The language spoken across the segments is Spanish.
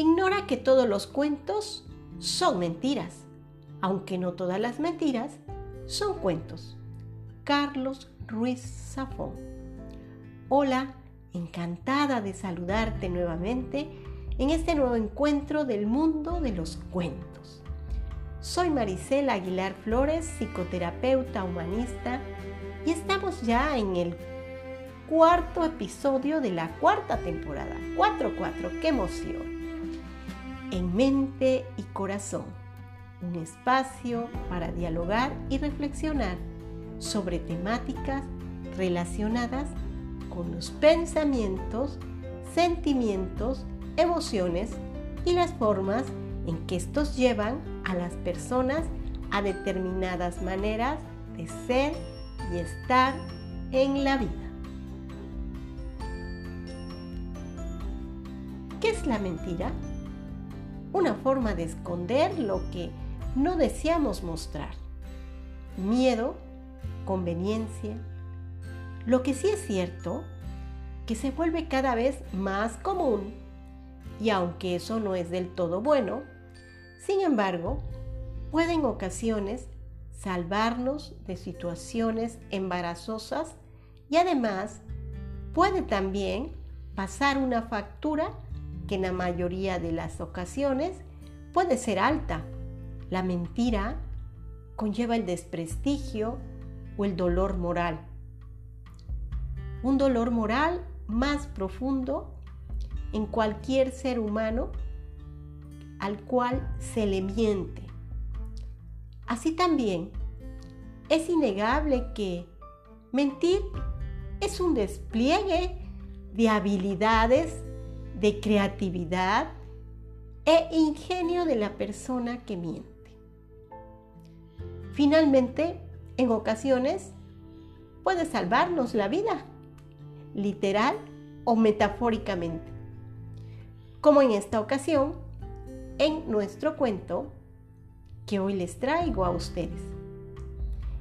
ignora que todos los cuentos son mentiras, aunque no todas las mentiras son cuentos. Carlos Ruiz Zafón. Hola, encantada de saludarte nuevamente en este nuevo encuentro del mundo de los cuentos. Soy Maricela Aguilar Flores, psicoterapeuta humanista, y estamos ya en el cuarto episodio de la cuarta temporada. 4-4, qué emoción. En mente y corazón, un espacio para dialogar y reflexionar sobre temáticas relacionadas con los pensamientos, sentimientos, emociones y las formas en que estos llevan a las personas a determinadas maneras de ser y estar en la vida. ¿Qué es la mentira? Una forma de esconder lo que no deseamos mostrar. Miedo, conveniencia. Lo que sí es cierto, que se vuelve cada vez más común. Y aunque eso no es del todo bueno, sin embargo, puede en ocasiones salvarnos de situaciones embarazosas y además puede también pasar una factura que en la mayoría de las ocasiones puede ser alta. La mentira conlleva el desprestigio o el dolor moral. Un dolor moral más profundo en cualquier ser humano al cual se le miente. Así también es innegable que mentir es un despliegue de habilidades, de creatividad e ingenio de la persona que miente. Finalmente, en ocasiones, puede salvarnos la vida, literal o metafóricamente, como en esta ocasión en nuestro cuento que hoy les traigo a ustedes,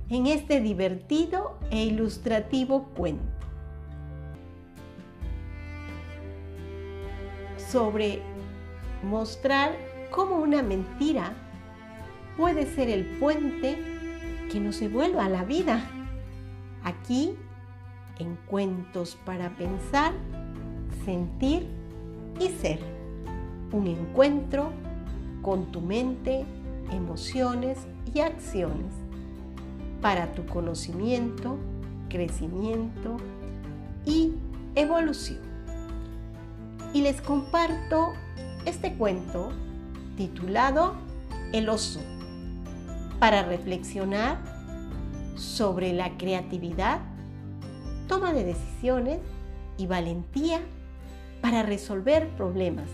en este divertido e ilustrativo cuento. Sobre mostrar cómo una mentira puede ser el puente que nos devuelva a la vida. Aquí, en Cuentos para Pensar, Sentir y Ser. Un encuentro con tu mente, emociones y acciones para tu conocimiento, crecimiento y evolución y les comparto este cuento titulado El oso para reflexionar sobre la creatividad, toma de decisiones y valentía para resolver problemas.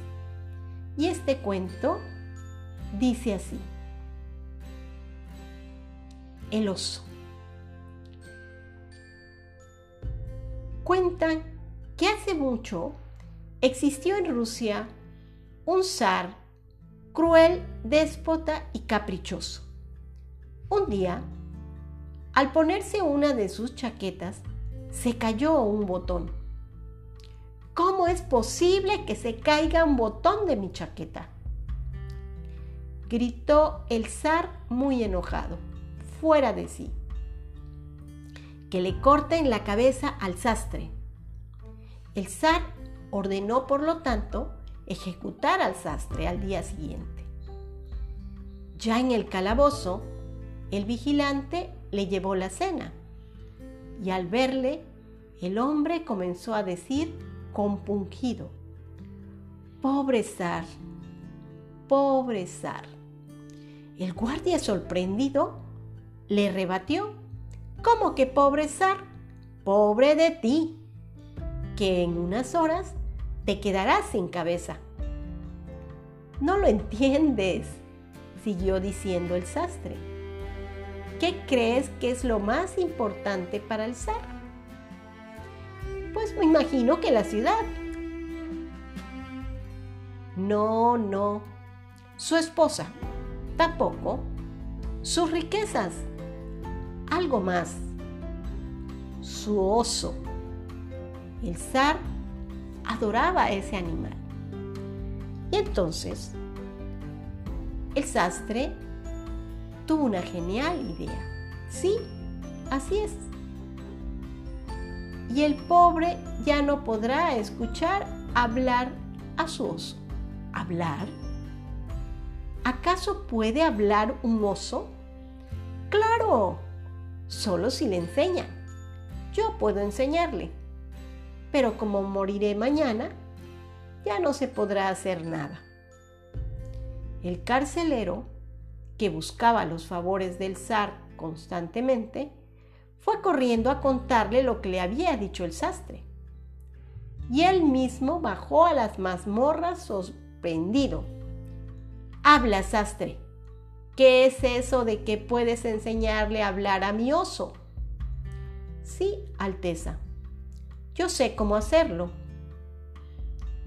Y este cuento dice así. El oso. Cuentan que hace mucho existió en Rusia un zar cruel, déspota y caprichoso. Un día, al ponerse una de sus chaquetas, se cayó un botón. ¿Cómo es posible que se caiga un botón de mi chaqueta? Gritó el zar muy enojado, fuera de sí. Que le corten la cabeza al sastre. El zar ordenó por lo tanto ejecutar al sastre al día siguiente. Ya en el calabozo, el vigilante le llevó la cena y al verle, el hombre comenzó a decir compungido, pobre zar, pobre zar. El guardia sorprendido le rebatió, ¿cómo que pobre zar? Pobre de ti, que en unas horas te quedarás sin cabeza. No lo entiendes, siguió diciendo el sastre. ¿Qué crees que es lo más importante para el zar? Pues me imagino que la ciudad. No, no. Su esposa. Tampoco. Sus riquezas. Algo más. Su oso. El zar adoraba a ese animal. Y entonces, el sastre tuvo una genial idea. Sí, así es. Y el pobre ya no podrá escuchar hablar a su oso. ¿Hablar? ¿Acaso puede hablar un oso? Claro, solo si le enseña. Yo puedo enseñarle. Pero como moriré mañana, ya no se podrá hacer nada. El carcelero, que buscaba los favores del zar constantemente, fue corriendo a contarle lo que le había dicho el sastre. Y él mismo bajó a las mazmorras sorprendido. Habla, sastre. ¿Qué es eso de que puedes enseñarle a hablar a mi oso? Sí, Alteza. Yo sé cómo hacerlo.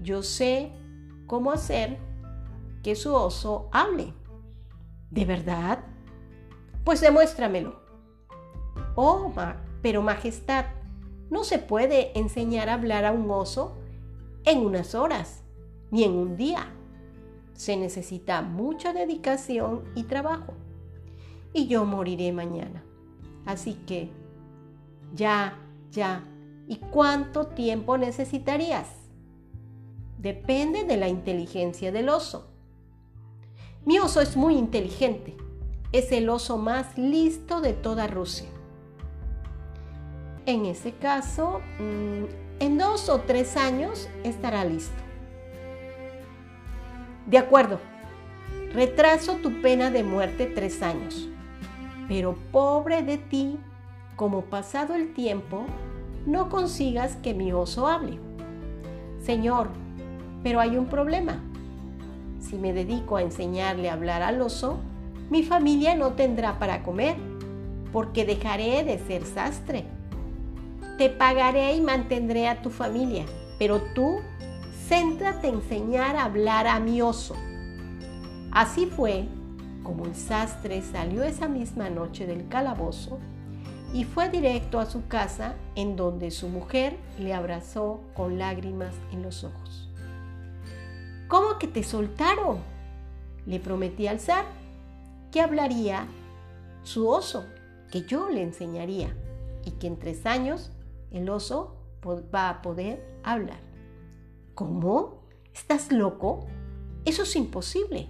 Yo sé cómo hacer que su oso hable. ¿De verdad? Pues demuéstramelo. Oh, pero Majestad, no se puede enseñar a hablar a un oso en unas horas, ni en un día. Se necesita mucha dedicación y trabajo. Y yo moriré mañana. Así que, ya, ya. ¿Y cuánto tiempo necesitarías? Depende de la inteligencia del oso. Mi oso es muy inteligente. Es el oso más listo de toda Rusia. En ese caso, mm, en dos o tres años estará listo. De acuerdo, retraso tu pena de muerte tres años. Pero pobre de ti, como pasado el tiempo, no consigas que mi oso hable. Señor, pero hay un problema. Si me dedico a enseñarle a hablar al oso, mi familia no tendrá para comer, porque dejaré de ser sastre. Te pagaré y mantendré a tu familia, pero tú céntrate en enseñar a hablar a mi oso. Así fue como el sastre salió esa misma noche del calabozo y fue directo a su casa en donde su mujer le abrazó con lágrimas en los ojos. ¿Cómo que te soltaron? Le prometí al zar que hablaría su oso, que yo le enseñaría y que en tres años el oso va a poder hablar. ¿Cómo? ¿Estás loco? Eso es imposible.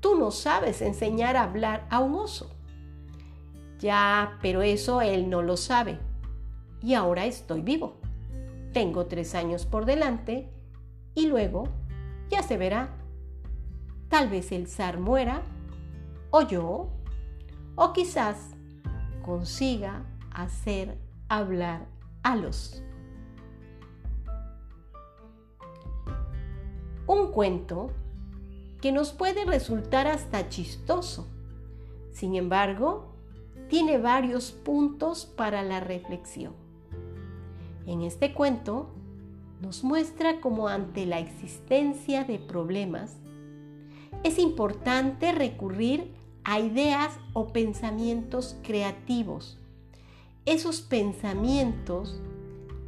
Tú no sabes enseñar a hablar a un oso. Ya, pero eso él no lo sabe. Y ahora estoy vivo. Tengo tres años por delante y luego ya se verá. Tal vez el zar muera, o yo, o quizás consiga hacer hablar a los. Un cuento que nos puede resultar hasta chistoso. Sin embargo, tiene varios puntos para la reflexión. En este cuento nos muestra cómo ante la existencia de problemas es importante recurrir a ideas o pensamientos creativos, esos pensamientos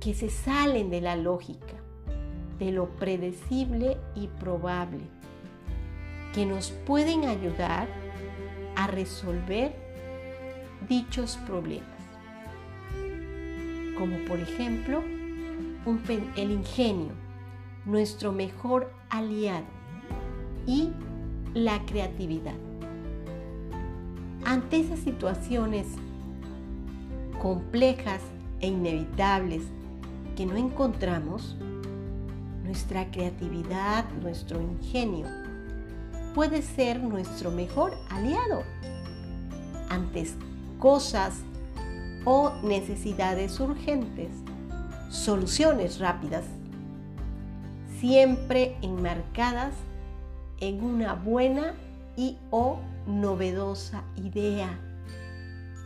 que se salen de la lógica, de lo predecible y probable, que nos pueden ayudar a resolver dichos problemas. Como por ejemplo, el ingenio, nuestro mejor aliado y la creatividad. Ante esas situaciones complejas e inevitables que no encontramos, nuestra creatividad, nuestro ingenio, puede ser nuestro mejor aliado ante cosas o necesidades urgentes soluciones rápidas, siempre enmarcadas en una buena y o novedosa idea.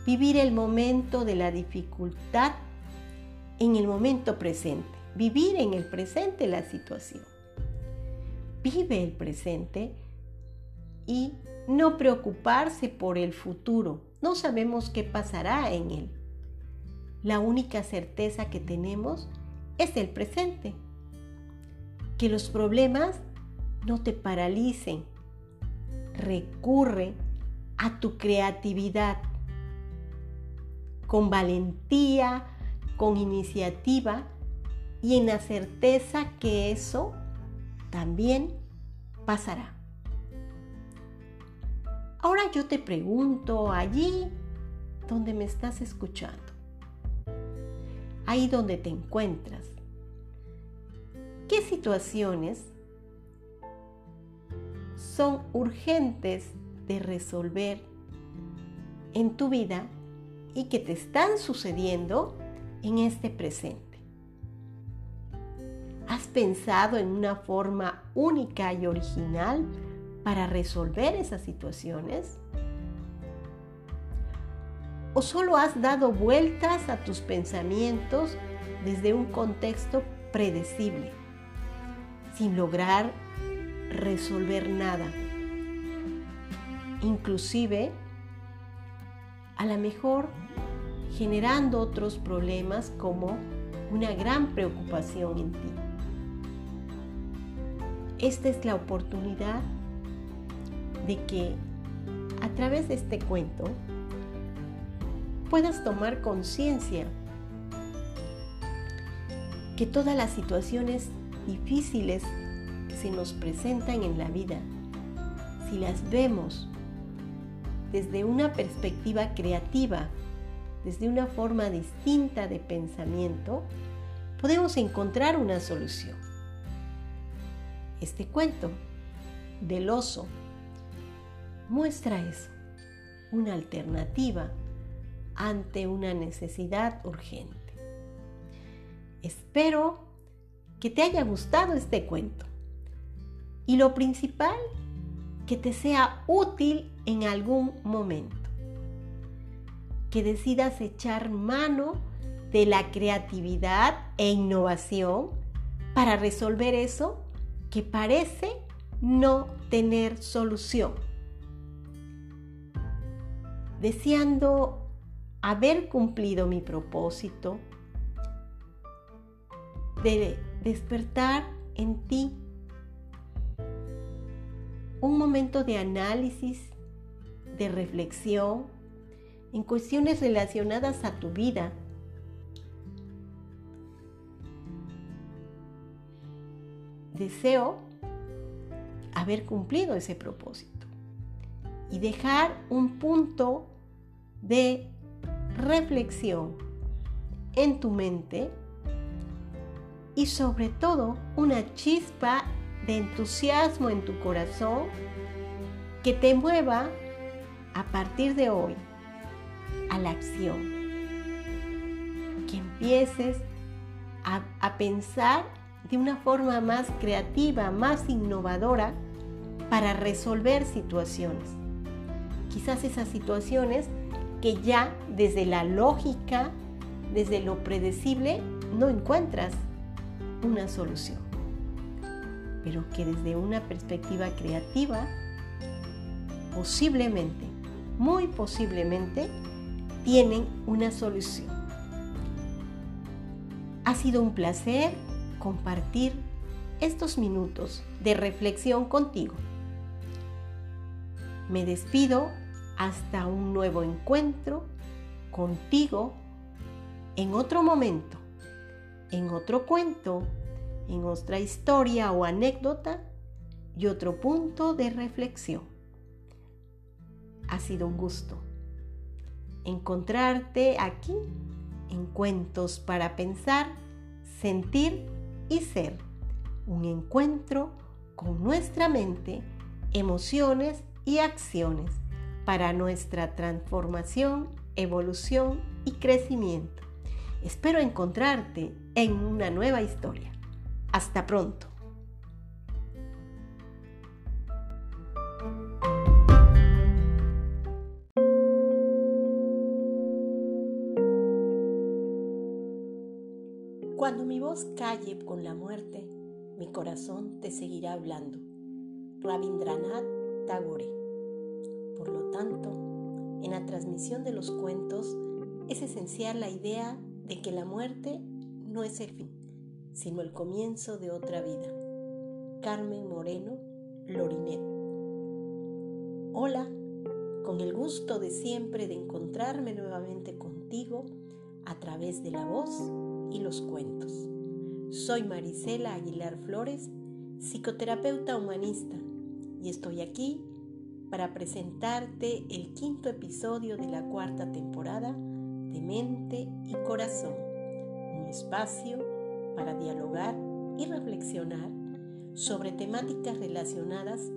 Vivir el momento de la dificultad en el momento presente. Vivir en el presente la situación. Vive el presente y no preocuparse por el futuro. No sabemos qué pasará en él. La única certeza que tenemos es el presente. Que los problemas no te paralicen. Recurre a tu creatividad con valentía, con iniciativa y en la certeza que eso también pasará. Ahora yo te pregunto allí donde me estás escuchando, ahí donde te encuentras, ¿qué situaciones son urgentes de resolver en tu vida y que te están sucediendo en este presente? ¿Has pensado en una forma única y original para resolver esas situaciones? ¿O solo has dado vueltas a tus pensamientos desde un contexto predecible, sin lograr resolver nada? Inclusive, a lo mejor generando otros problemas como una gran preocupación en ti. Esta es la oportunidad de que a través de este cuento puedas tomar conciencia que todas las situaciones difíciles que se nos presentan en la vida, si las vemos desde una perspectiva creativa, desde una forma distinta de pensamiento, podemos encontrar una solución. Este cuento del oso muestra eso, una alternativa ante una necesidad urgente. Espero que te haya gustado este cuento y lo principal, que te sea útil en algún momento. Que decidas echar mano de la creatividad e innovación para resolver eso que parece no tener solución. Deseando haber cumplido mi propósito de despertar en ti un momento de análisis, de reflexión en cuestiones relacionadas a tu vida. Deseo haber cumplido ese propósito y dejar un punto de reflexión en tu mente y sobre todo una chispa de entusiasmo en tu corazón que te mueva a partir de hoy a la acción. Que empieces a, pensar de una forma más creativa, más innovadora para resolver situaciones. Quizás esas situaciones que ya desde la lógica, desde lo predecible, no encuentras una solución. Pero que desde una perspectiva creativa, posiblemente, muy posiblemente, tienen una solución. Ha sido un placer compartir estos minutos de reflexión contigo. Me despido hasta un nuevo encuentro contigo en otro momento, en otro cuento, en otra historia o anécdota y otro punto de reflexión. Ha sido un gusto encontrarte aquí en Cuentos para Pensar, Sentir y ser un encuentro con nuestra mente, emociones y acciones para nuestra transformación, evolución y crecimiento. Espero encontrarte en una nueva historia. Hasta pronto. Cuando mi voz calle con la muerte, mi corazón te seguirá hablando. Rabindranath Tagore. Por lo tanto, en la transmisión de los cuentos es esencial la idea de que la muerte no es el fin, sino el comienzo de otra vida. Carmen Moreno, Lorinet. Hola, con el gusto de siempre de encontrarme nuevamente contigo a través de la voz y los cuentos. Soy Marisela Aguilar Flores, psicoterapeuta humanista, y estoy aquí para presentarte el quinto episodio de la cuarta temporada de Mente y Corazón, un espacio para dialogar y reflexionar sobre temáticas relacionadas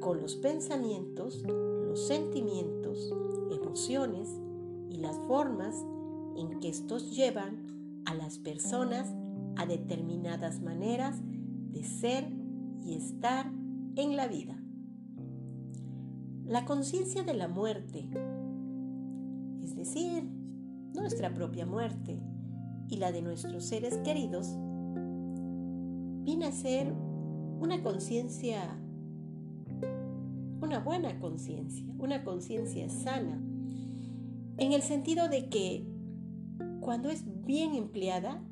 con los pensamientos, los sentimientos, emociones y las formas en que estos llevan a las personas a determinadas maneras de ser y estar en la vida. La conciencia de la muerte, es decir, nuestra propia muerte y la de nuestros seres queridos, viene a ser una conciencia, una buena conciencia, una conciencia sana, en el sentido de que cuando es bien empleada,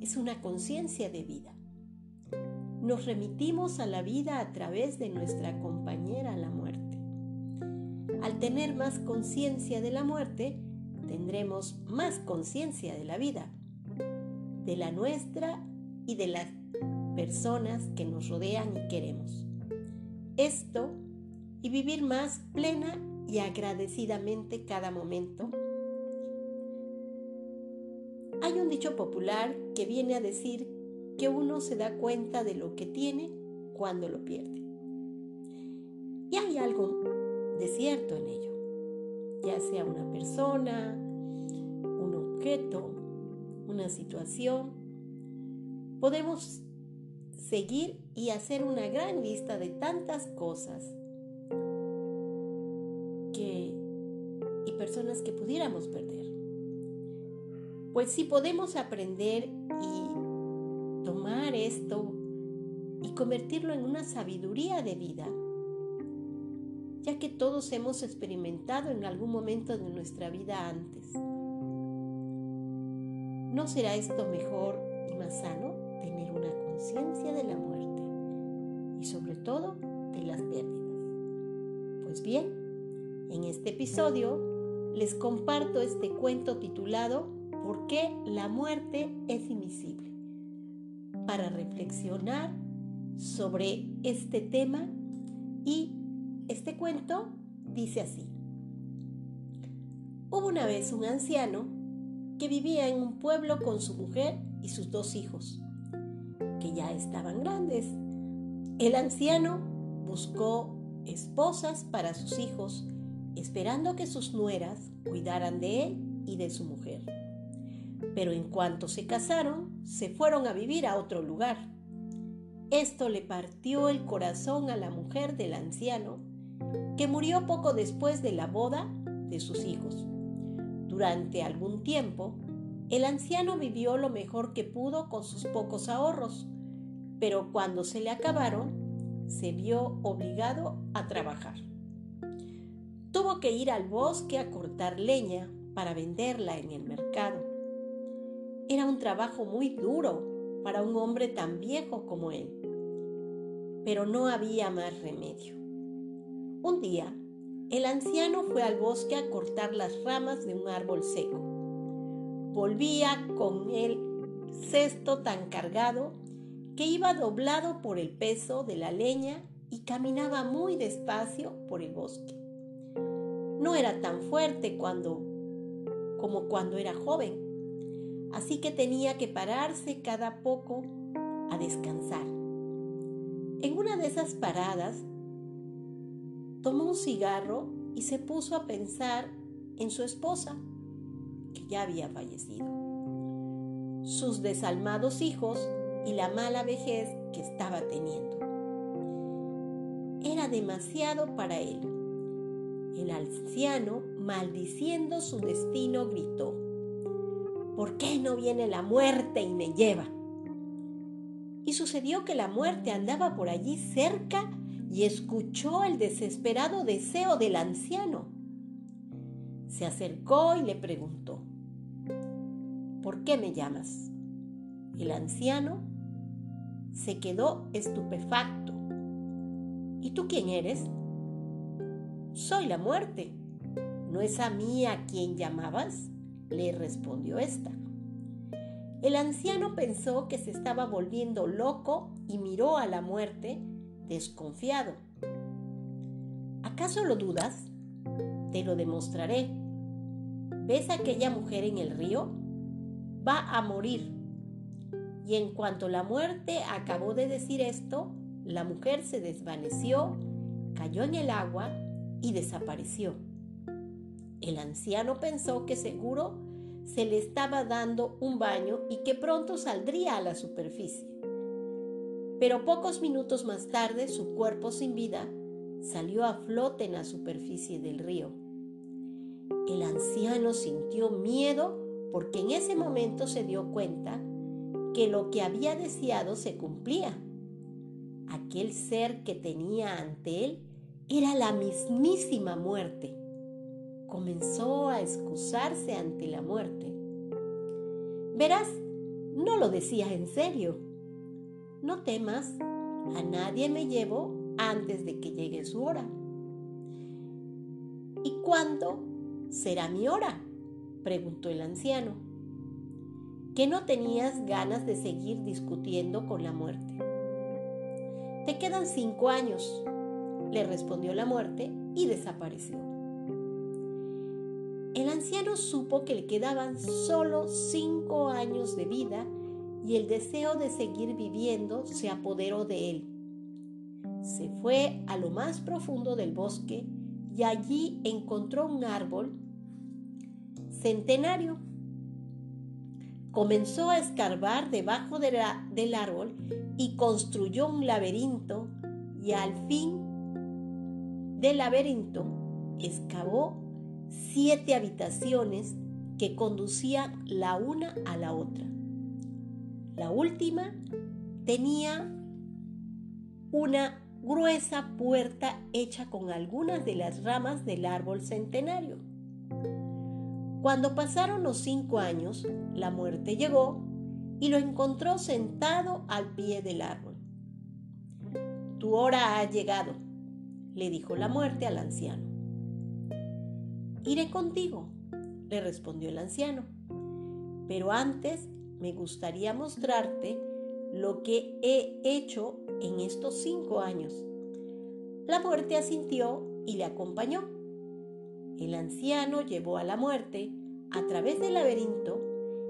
es una conciencia de vida. Nos remitimos a la vida a través de nuestra compañera la. Al tener más conciencia de la muerte, tendremos más conciencia de la vida, de la nuestra y de las personas que nos rodean y queremos. Esto y vivir más plena y agradecidamente cada momento. Hay un dicho popular que viene a decir que uno se da cuenta de lo que tiene cuando lo pierde. Y hay algo de cierto en ello, ya sea una persona, un objeto, una situación. Podemos seguir y hacer una gran lista de tantas cosas que, y personas que pudiéramos perder. Pues si podemos aprender y tomar esto y convertirlo en una sabiduría de vida, ya que todos hemos experimentado en algún momento de nuestra vida antes. ¿No será esto mejor y más sano tener una conciencia de la muerte y sobre todo de las pérdidas? Pues bien, en este episodio les comparto este cuento titulado ¿Por qué la muerte es invisible? Para reflexionar sobre este tema y este cuento dice así. Hubo una vez un anciano que vivía en un pueblo con su mujer y sus dos hijos, que ya estaban grandes. El anciano buscó esposas para sus hijos, esperando que sus nueras cuidaran de él y de su mujer. Pero en cuanto se casaron, se fueron a vivir a otro lugar. Esto le partió el corazón a la mujer del anciano que murió poco después de la boda de sus hijos. Durante algún tiempo, el anciano vivió lo mejor que pudo con sus pocos ahorros, pero cuando se le acabaron, se vio obligado a trabajar. Tuvo que ir al bosque a cortar leña para venderla en el mercado. Era un trabajo muy duro para un hombre tan viejo como él, pero no había más remedio. Un día, el anciano fue al bosque a cortar las ramas de un árbol seco. Volvía con el cesto tan cargado que iba doblado por el peso de la leña y caminaba muy despacio por el bosque. No era tan fuerte cuando como cuando era joven, así que tenía que pararse cada poco a descansar. En una de esas paradas tomó un cigarro y se puso a pensar en su esposa, que ya había fallecido, sus desalmados hijos y la mala vejez que estaba teniendo. Era demasiado para él. El anciano, maldiciendo su destino, gritó, ¿por qué no viene la muerte y me lleva? Y sucedió que la muerte andaba por allí cerca y escuchó el desesperado deseo del anciano. Se acercó y le preguntó, ¿por qué me llamas? El anciano se quedó estupefacto. ¿Y tú quién eres? Soy la muerte. ¿No es a mí a quien llamabas? le respondió ésta. El anciano pensó que se estaba volviendo loco y miró a la muerte desconfiado. ¿Acaso lo dudas? Te lo demostraré. ¿Ves a aquella mujer en el río? Va a morir. Y en cuanto la muerte acabó de decir esto, la mujer se desvaneció, cayó en el agua y desapareció. El anciano pensó que seguro se le estaba dando un baño y que pronto saldría a la superficie. Pero pocos minutos más tarde su cuerpo sin vida salió a flote en la superficie del río. El anciano sintió miedo porque en ese momento se dio cuenta que lo que había deseado se cumplía. Aquel ser que tenía ante él era la mismísima muerte comenzó a excusarse ante la muerte. Verás, no lo decía en serio. No temas, a nadie me llevo antes de que llegue su hora. ¿Y cuándo será mi hora? preguntó el anciano. Que no tenías ganas de seguir discutiendo con la muerte. Te quedan cinco años, le respondió la muerte y desapareció. El anciano supo que le quedaban solo cinco años de vida y el deseo de seguir viviendo se apoderó de él. Se fue a lo más profundo del bosque y allí encontró un árbol centenario. Comenzó a escarbar debajo del árbol y construyó un laberinto y al fin del laberinto excavó siete habitaciones que conducían la una a la otra. La última tenía una gruesa puerta hecha con algunas de las ramas del árbol centenario. Cuando pasaron los cinco años, la muerte llegó y lo encontró sentado al pie del árbol. Tu hora ha llegado, le dijo la muerte al anciano. Iré contigo, le respondió el anciano. Pero antes me gustaría mostrarte lo que he hecho en estos cinco años. La muerte asintió y le acompañó. El anciano llevó a la muerte a través del laberinto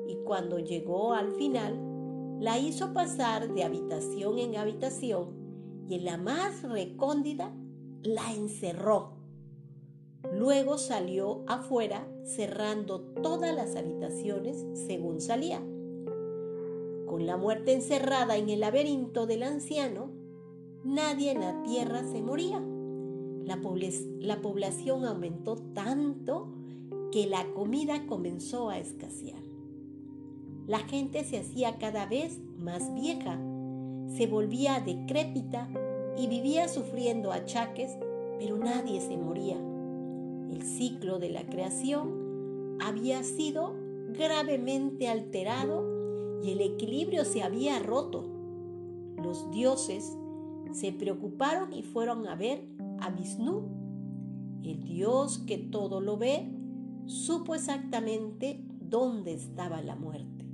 y cuando llegó al final, la hizo pasar de habitación en habitación y en la más recóndida la encerró Luego salió afuera cerrando todas las habitaciones según salía. Con la muerte encerrada en el laberinto del anciano, nadie en la tierra se moría. La, la población aumentó tanto que la comida comenzó a escasear. La gente se hacía cada vez más vieja, se volvía decrépita y vivía sufriendo achaques, pero nadie se moría el ciclo de la creación había sido gravemente alterado el equilibrio se había roto. Los dioses se preocuparon y fueron a ver a Vishnu. El dios que todo lo ve supo exactamente dónde estaba la muerte.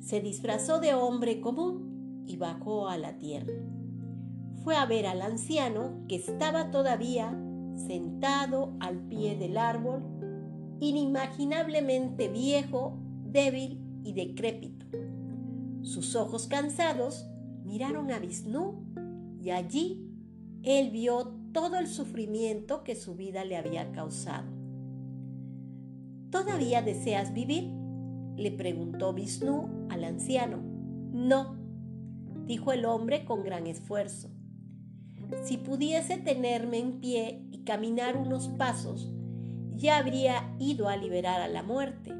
Se disfrazó de hombre común y bajó a la tierra. Fue a ver al anciano que estaba todavía sentado al pie del árbol, inimaginablemente viejo, débil y decrépito. Sus ojos cansados miraron a Vishnu y allí él vio todo el sufrimiento que su vida le había causado. ¿Todavía deseas vivir? le preguntó Vishnu al anciano. No, dijo el hombre con gran esfuerzo. Si pudiese tenerme en pie caminar unos pasos, ya habría ido a liberar a la muerte.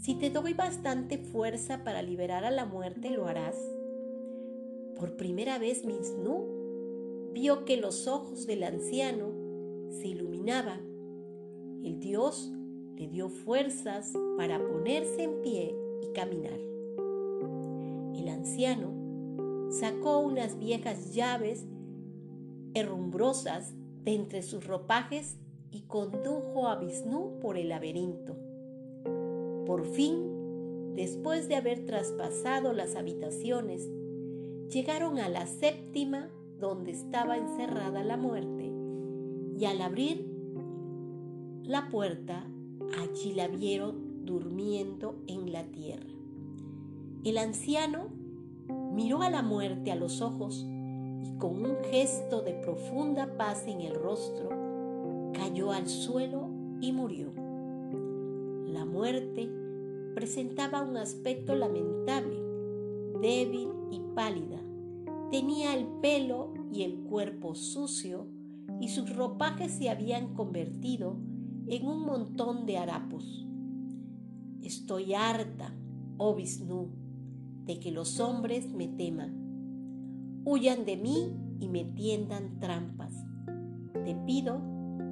Si te doy bastante fuerza para liberar a la muerte, lo harás. Por primera vez Misnú vio que los ojos del anciano se iluminaban. El dios le dio fuerzas para ponerse en pie y caminar. El anciano sacó unas viejas llaves herrumbrosas de entre sus ropajes y condujo a Vishnu por el laberinto. Por fin, después de haber traspasado las habitaciones, llegaron a la séptima donde estaba encerrada la muerte y al abrir la puerta allí la vieron durmiendo en la tierra. El anciano miró a la muerte a los ojos y con un gesto de profunda paz en el rostro, cayó al suelo y murió. La muerte presentaba un aspecto lamentable, débil y pálida. Tenía el pelo y el cuerpo sucio y sus ropajes se habían convertido en un montón de harapos. Estoy harta, oh Vishnu, de que los hombres me teman. Huyan de mí y me tiendan trampas. Te pido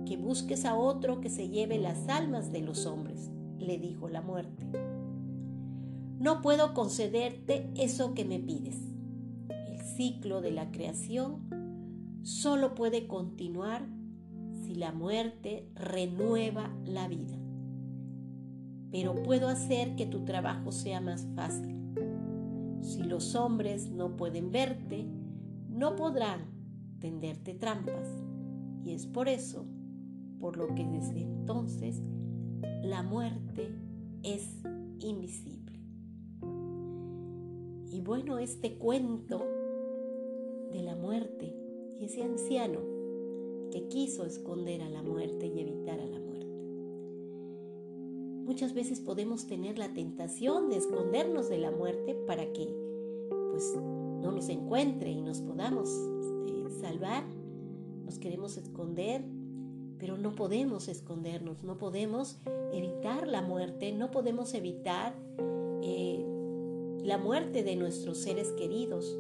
que busques a otro que se lleve las almas de los hombres, le dijo la muerte. No puedo concederte eso que me pides. El ciclo de la creación solo puede continuar si la muerte renueva la vida. Pero puedo hacer que tu trabajo sea más fácil. Si los hombres no pueden verte, no podrán tenderte trampas. Y es por eso por lo que desde entonces la muerte es invisible. Y bueno, este cuento de la muerte y ese anciano que quiso esconder a la muerte y evitar a la muerte. Muchas veces podemos tener la tentación de escondernos de la muerte para que pues no nos encuentre y nos podamos eh, salvar. Nos queremos esconder pero no podemos escondernos, no podemos evitar la muerte, no podemos evitar la muerte de nuestros seres queridos.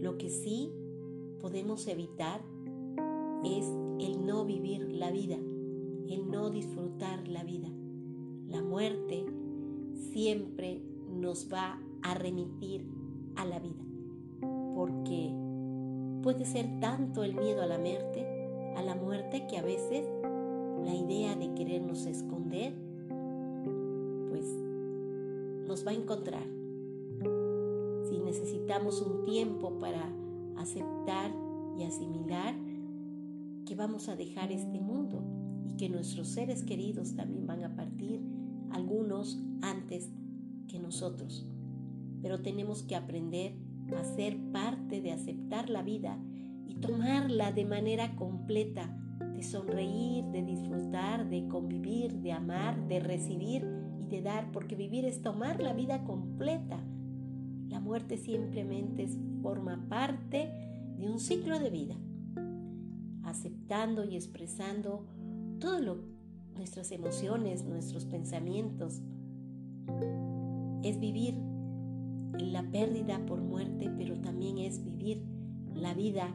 Lo que sí podemos evitar es el no vivir la vida, el no disfrutar la vida. La muerte siempre nos va a remitir a la vida, porque puede ser tanto el miedo a la muerte a la muerte que a veces la idea de querernos esconder, nos va a encontrar. Si necesitamos un tiempo para aceptar y asimilar que vamos a dejar este mundo y que nuestros seres queridos también van a partir, algunos antes que nosotros. Pero tenemos que aprender a ser parte de aceptar la vida y tomarla de manera completa, de sonreír, de disfrutar, de convivir, de amar, de recibir de dar, porque vivir es tomar la vida completa. La muerte simplemente forma parte de un ciclo de vida, aceptando y expresando todo lo nuestras emociones, nuestros pensamientos. Es vivir la pérdida por muerte, pero también es vivir la vida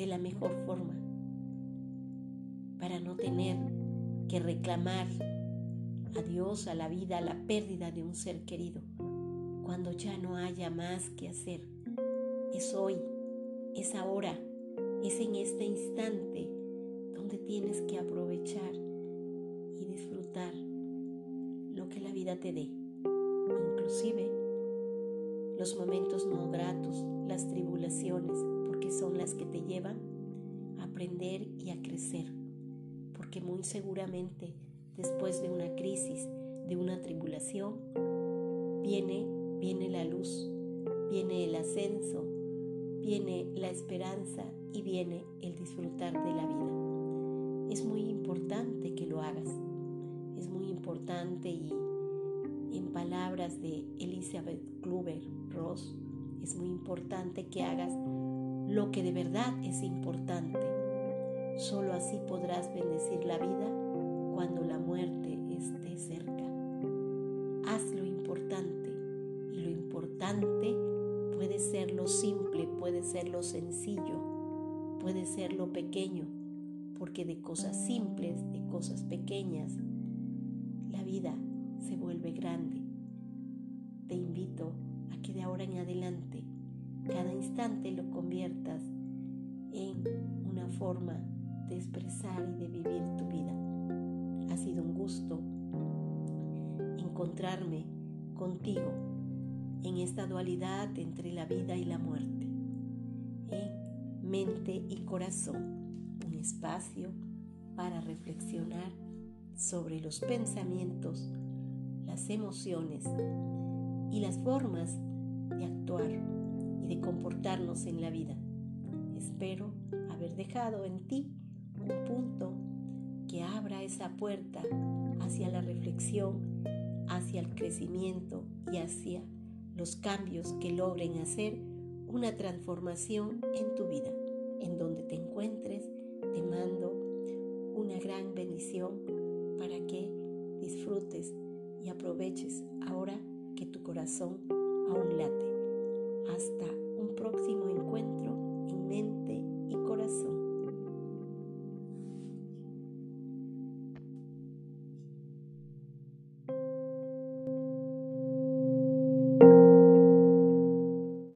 de la mejor forma para no tener que reclamar a Dios, a la vida, a la pérdida de un ser querido, cuando ya no haya más que hacer. Es hoy, es ahora, es en este instante donde tienes que aprovechar y disfrutar lo que la vida te dé, inclusive los momentos no gratos, las tribulaciones, porque son las que te llevan a aprender y a crecer. Porque muy seguramente después de una crisis, de una tribulación, viene, viene la luz, viene el ascenso, viene la esperanza y viene el disfrutar de la vida. Es muy importante que lo hagas. Es muy importante y en palabras de Elizabeth Kluber Ross, es muy importante que hagas lo que de verdad es importante. Solo así podrás bendecir la vida cuando la muerte esté cerca. Haz lo importante y lo importante puede ser lo simple, puede ser lo sencillo, puede ser lo pequeño, porque de cosas simples, de cosas pequeñas, la vida se vuelve grande. Te invito a que de ahora en adelante cada instante lo conviertas en una forma de expresar y de vivir tu vida. Ha sido un gusto encontrarme contigo en esta dualidad entre la vida y la muerte, en mente y corazón, un espacio para reflexionar sobre los pensamientos, las emociones y las formas de actuar y de comportarnos en la vida. Espero haber dejado en ti un punto que abra esa puerta hacia la reflexión, hacia el crecimiento y hacia los cambios que logren hacer una transformación en tu vida. En donde te encuentres, te mando una gran bendición para que disfrutes y aproveches ahora que tu corazón aún late. Hasta